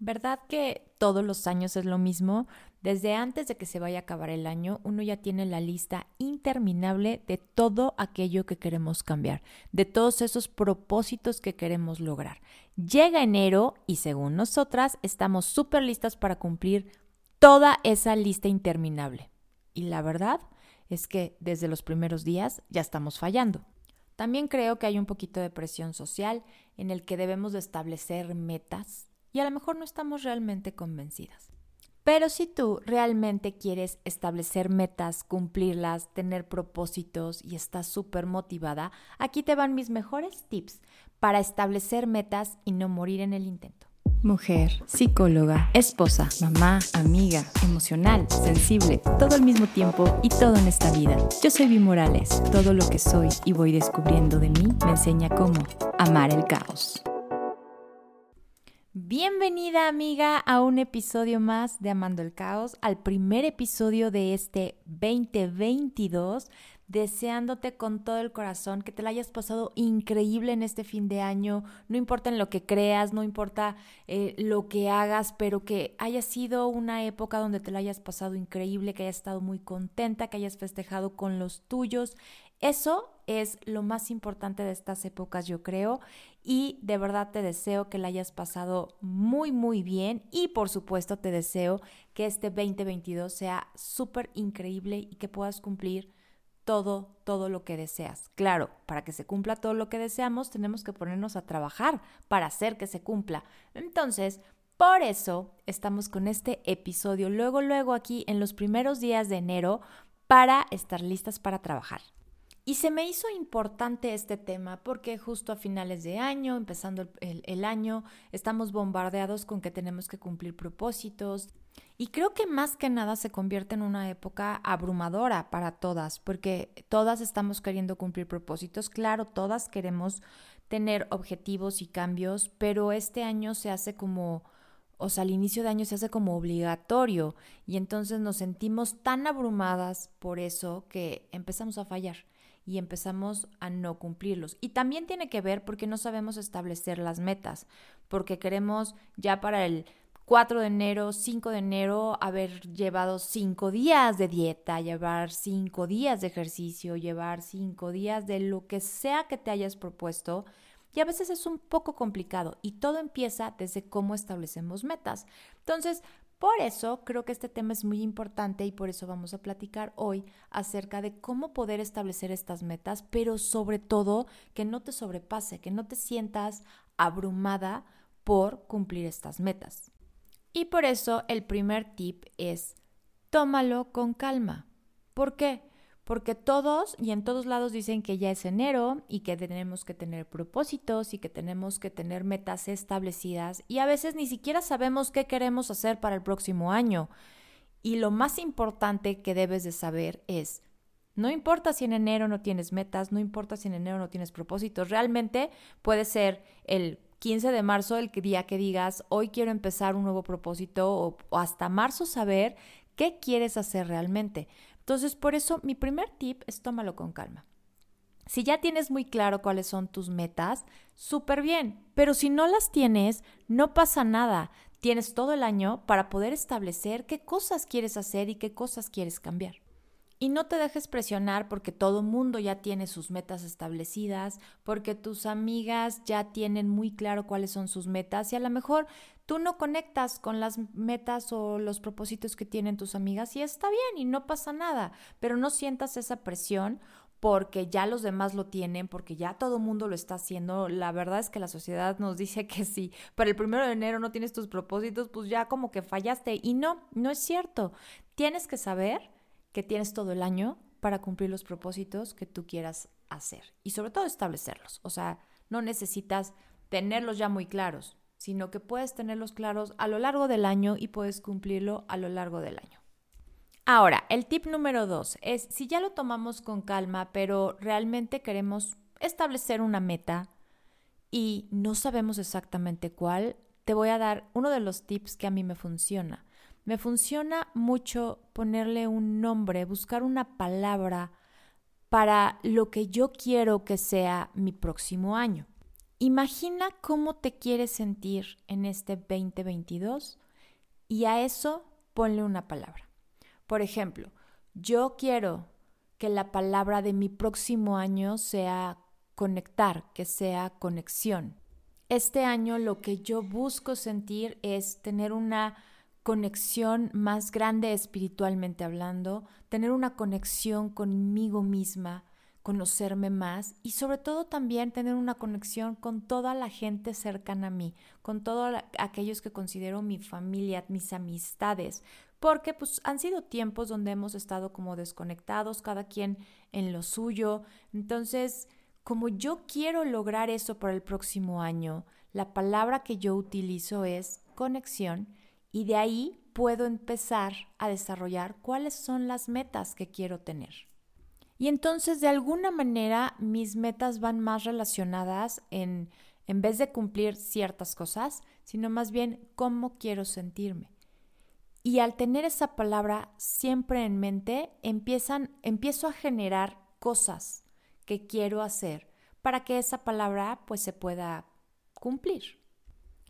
¿Verdad que todos los años es lo mismo? Desde antes de que se vaya a acabar el año, uno ya tiene la lista interminable de todo aquello que queremos cambiar, de todos esos propósitos que queremos lograr. Llega enero y según nosotras estamos súper listas para cumplir toda esa lista interminable. Y la verdad es que desde los primeros días ya estamos fallando. También creo que hay un poquito de presión social en el que debemos de establecer metas y a lo mejor no estamos realmente convencidas. Pero si tú realmente quieres establecer metas, cumplirlas, tener propósitos y estás súper motivada, aquí te van mis mejores tips para establecer metas y no morir en el intento. Mujer, psicóloga, esposa, mamá, amiga, emocional, sensible, todo al mismo tiempo y todo en esta vida. Yo soy Vi Morales. Todo lo que soy y voy descubriendo de mí me enseña cómo amar el caos. Bienvenida amiga a un episodio más de Amando el Caos, al primer episodio de este 2022, deseándote con todo el corazón que te la hayas pasado increíble en este fin de año, no importa en lo que creas, no importa eh, lo que hagas, pero que haya sido una época donde te la hayas pasado increíble, que hayas estado muy contenta, que hayas festejado con los tuyos. Eso es lo más importante de estas épocas, yo creo, y de verdad te deseo que la hayas pasado muy, muy bien y por supuesto te deseo que este 2022 sea súper increíble y que puedas cumplir todo, todo lo que deseas. Claro, para que se cumpla todo lo que deseamos, tenemos que ponernos a trabajar para hacer que se cumpla. Entonces, por eso estamos con este episodio luego, luego aquí en los primeros días de enero para estar listas para trabajar. Y se me hizo importante este tema porque justo a finales de año, empezando el, año, estamos bombardeados con que tenemos que cumplir propósitos. Y creo que más que nada se convierte en una época abrumadora para todas, porque todas estamos queriendo cumplir propósitos. Claro, todas queremos tener objetivos y cambios, pero este año se hace como, o sea, al inicio de año se hace como obligatorio y entonces nos sentimos tan abrumadas por eso que empezamos a fallar y empezamos a no cumplirlos. Y también tiene que ver porque no sabemos establecer las metas, porque queremos ya para el 4 de enero, 5 de enero, haber llevado 5 días de dieta, llevar 5 días de ejercicio, llevar 5 días de lo que sea que te hayas propuesto. Y a veces es un poco complicado y todo empieza desde cómo establecemos metas. Entonces, por eso creo que este tema es muy importante y por eso vamos a platicar hoy acerca de cómo poder establecer estas metas, pero sobre todo que no te sobrepase, que no te sientas abrumada por cumplir estas metas. Y por eso el primer tip es tómalo con calma. ¿Por qué? Porque todos y en todos lados dicen que ya es enero y que tenemos que tener propósitos y que tenemos que tener metas establecidas y a veces ni siquiera sabemos qué queremos hacer para el próximo año. Y lo más importante que debes de saber es, no importa si en enero no tienes metas, no importa si en enero no tienes propósitos, realmente puede ser el 15 de marzo el día que digas, hoy quiero empezar un nuevo propósito o, o hasta marzo saber qué quieres hacer realmente. Entonces, por eso mi primer tip es tómalo con calma. Si ya tienes muy claro cuáles son tus metas, súper bien, pero si no las tienes, no pasa nada. Tienes todo el año para poder establecer qué cosas quieres hacer y qué cosas quieres cambiar. Y no te dejes presionar porque todo mundo ya tiene sus metas establecidas, porque tus amigas ya tienen muy claro cuáles son sus metas y a lo mejor tú no conectas con las metas o los propósitos que tienen tus amigas y está bien y no pasa nada, pero no sientas esa presión porque ya los demás lo tienen, porque ya todo mundo lo está haciendo. La verdad es que la sociedad nos dice que si para el primero de enero no tienes tus propósitos, pues ya como que fallaste. Y no, no es cierto. Tienes que saber que tienes todo el año para cumplir los propósitos que tú quieras hacer y sobre todo establecerlos. O sea, no necesitas tenerlos ya muy claros sino que puedes tenerlos claros a lo largo del año y puedes cumplirlo a lo largo del año. Ahora, el tip número dos es, si ya lo tomamos con calma, pero realmente queremos establecer una meta y no sabemos exactamente cuál, te voy a dar uno de los tips que a mí me funciona. Me funciona mucho ponerle un nombre, buscar una palabra para lo que yo quiero que sea mi próximo año. Imagina cómo te quieres sentir en este 2022 y a eso ponle una palabra. Por ejemplo, yo quiero que la palabra de mi próximo año sea conectar, que sea conexión. Este año lo que yo busco sentir es tener una conexión más grande espiritualmente hablando, tener una conexión conmigo misma, conocerme más y sobre todo también tener una conexión con toda la gente cercana a mí, con todos aquellos que considero mi familia, mis amistades, porque pues han sido tiempos donde hemos estado como desconectados, cada quien en lo suyo. Entonces, como yo quiero lograr eso para el próximo año, la palabra que yo utilizo es conexión y de ahí puedo empezar a desarrollar cuáles son las metas que quiero tener. Y entonces de alguna manera mis metas van más relacionadas en, en vez de cumplir ciertas cosas, sino más bien cómo quiero sentirme. Y al tener esa palabra siempre en mente, empiezan, empiezo a generar cosas que quiero hacer para que esa palabra pues se pueda cumplir.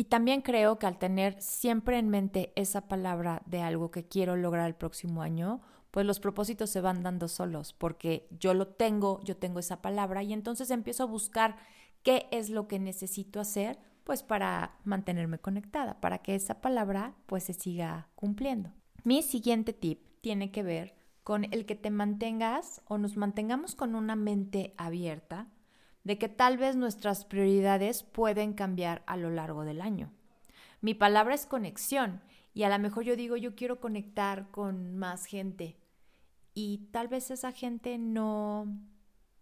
Y también creo que al tener siempre en mente esa palabra de algo que quiero lograr el próximo año, pues los propósitos se van dando solos, porque yo lo tengo, yo tengo esa palabra y entonces empiezo a buscar qué es lo que necesito hacer, pues para mantenerme conectada, para que esa palabra pues se siga cumpliendo. Mi siguiente tip tiene que ver con el que te mantengas o nos mantengamos con una mente abierta de que tal vez nuestras prioridades pueden cambiar a lo largo del año. Mi palabra es conexión y a lo mejor yo digo yo quiero conectar con más gente, y tal vez esa gente no,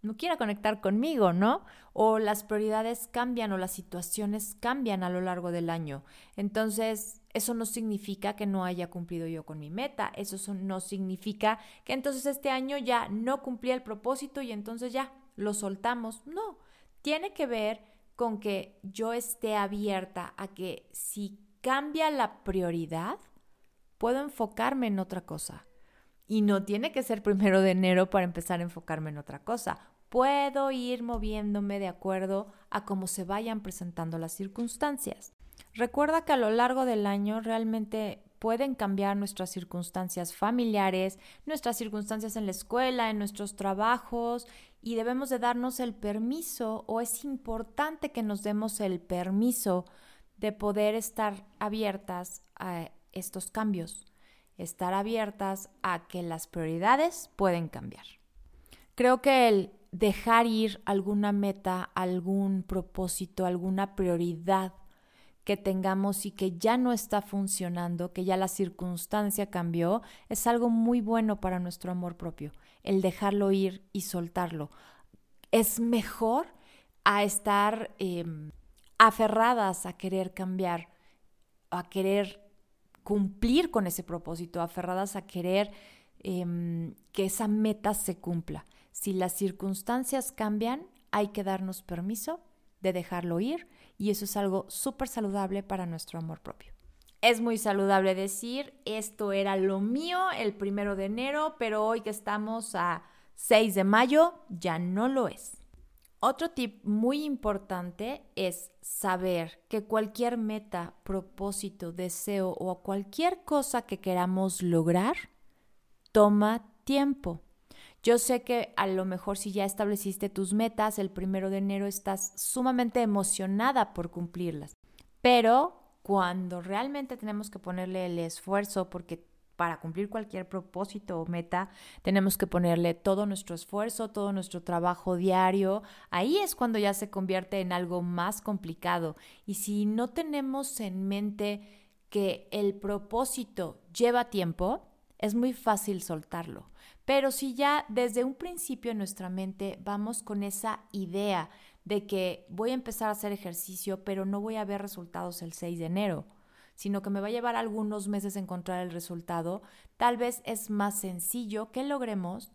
no quiera conectar conmigo, ¿no? O las prioridades cambian o las situaciones cambian a lo largo del año. Entonces, eso no significa que no haya cumplido yo con mi meta, eso no significa que entonces este año ya no cumplí el propósito y entonces ya lo soltamos. No, tiene que ver con que yo esté abierta a que si cambia la prioridad, puedo enfocarme en otra cosa. Y no tiene que ser primero de enero para empezar a enfocarme en otra cosa. Puedo ir moviéndome de acuerdo a cómo se vayan presentando las circunstancias. Recuerda que a lo largo del año realmente pueden cambiar nuestras circunstancias familiares, nuestras circunstancias en la escuela, en nuestros trabajos y debemos de darnos el permiso o es importante que nos demos el permiso de poder estar abiertas a estos cambios estar abiertas a que las prioridades pueden cambiar. Creo que el dejar ir alguna meta, algún propósito, alguna prioridad que tengamos y que ya no está funcionando, que ya la circunstancia cambió, es algo muy bueno para nuestro amor propio, el dejarlo ir y soltarlo. Es mejor a estar em, aferradas a querer cambiar, a querer cumplir con ese propósito, aferradas a querer em, que esa meta se cumpla. Si las circunstancias cambian, hay que darnos permiso de dejarlo ir y eso es algo súper saludable para nuestro amor propio. Es muy saludable decir, esto era lo mío el primero de enero, pero hoy que estamos a 6 de mayo, ya no lo es. Otro tip muy importante es saber que cualquier meta, propósito, deseo o cualquier cosa que queramos lograr toma tiempo. Yo sé que a lo mejor si ya estableciste tus metas, el primero de enero estás sumamente emocionada por cumplirlas, pero cuando realmente tenemos que ponerle el esfuerzo porque para cumplir cualquier propósito o meta, tenemos que ponerle todo nuestro esfuerzo, todo nuestro trabajo diario. Ahí es cuando ya se convierte en algo más complicado. Y si no tenemos en mente que el propósito lleva tiempo, es muy fácil soltarlo. Pero si ya desde un principio en nuestra mente vamos con esa idea de que voy a empezar a hacer ejercicio, pero no voy a ver resultados el 6 de enero, sino que me va a llevar algunos meses encontrar el resultado, tal vez es más sencillo que logremos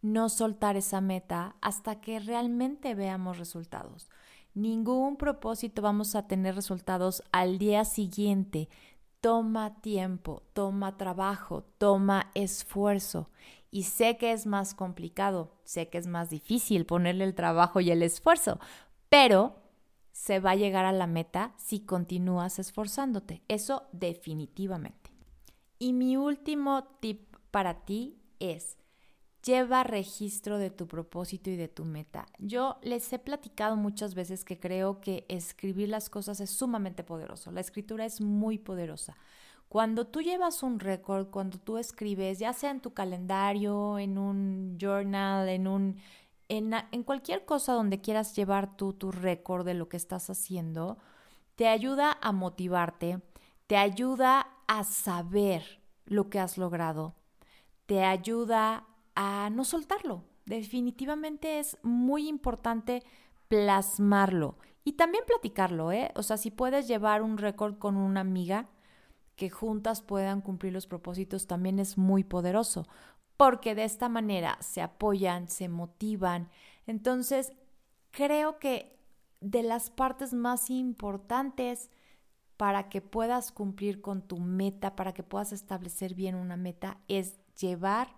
no soltar esa meta hasta que realmente veamos resultados. Ningún propósito vamos a tener resultados al día siguiente. Toma tiempo, toma trabajo, toma esfuerzo. Y sé que es más complicado, sé que es más difícil ponerle el trabajo y el esfuerzo, pero se va a llegar a la meta si continúas esforzándote. Eso definitivamente. Y mi último tip para ti es, lleva registro de tu propósito y de tu meta. Yo les he platicado muchas veces que creo que escribir las cosas es sumamente poderoso. La escritura es muy poderosa. Cuando tú llevas un récord, cuando tú escribes, ya sea en tu calendario, en un journal, en un en, cualquier cosa donde quieras llevar tú tu récord de lo que estás haciendo, te ayuda a motivarte, te ayuda a saber lo que has logrado, te ayuda a no soltarlo. Definitivamente es muy importante plasmarlo y también platicarlo, ¿eh? O sea, si puedes llevar un récord con una amiga, que juntas puedan cumplir los propósitos también es muy poderoso, porque de esta manera se apoyan, se motivan. Entonces, creo que de las partes más importantes para que puedas cumplir con tu meta, para que puedas establecer bien una meta, es llevar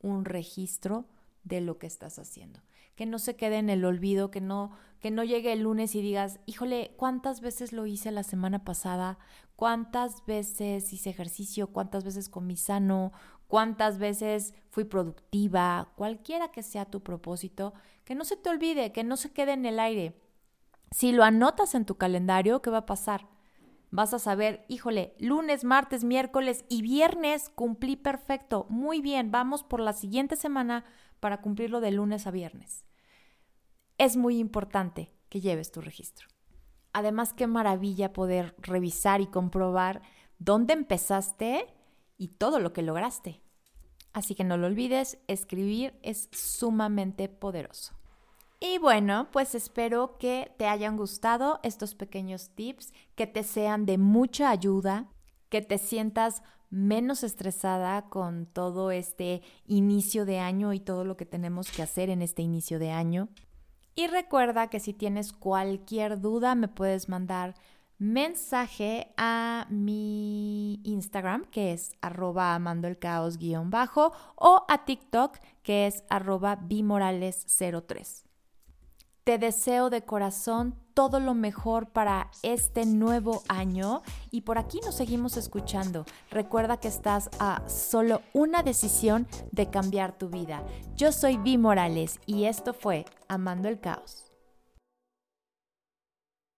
un registro de lo que estás haciendo. Que no se quede en el olvido, que no, que no llegue el lunes y digas, híjole, ¿cuántas veces lo hice la semana pasada? ¿Cuántas veces hice ejercicio? ¿Cuántas veces comí sano? cuántas veces fui productiva, cualquiera que sea tu propósito, que no se te olvide, que no se quede en el aire. Si lo anotas en tu calendario, ¿qué va a pasar? Vas a saber, híjole, lunes, martes, miércoles y viernes cumplí perfecto. Muy bien, vamos por la siguiente semana para cumplirlo de lunes a viernes. Es muy importante que lleves tu registro. Además, qué maravilla poder revisar y comprobar dónde empezaste y todo lo que lograste. Así que no lo olvides, escribir es sumamente poderoso. Y bueno, pues espero que te hayan gustado estos pequeños tips, que te sean de mucha ayuda, que te sientas menos estresada con todo este inicio de año y todo lo que tenemos que hacer en este inicio de año. Y recuerda que si tienes cualquier duda me puedes mandar mensaje a mi Instagram, que es arroba amando el caos guion bajo, o a TikTok, que es arroba bimorales03. Te deseo de corazón todo lo mejor para este nuevo año y por aquí nos seguimos escuchando. Recuerda que estás a solo una decisión de cambiar tu vida. Yo soy Vi Morales y esto fue Amando el Caos.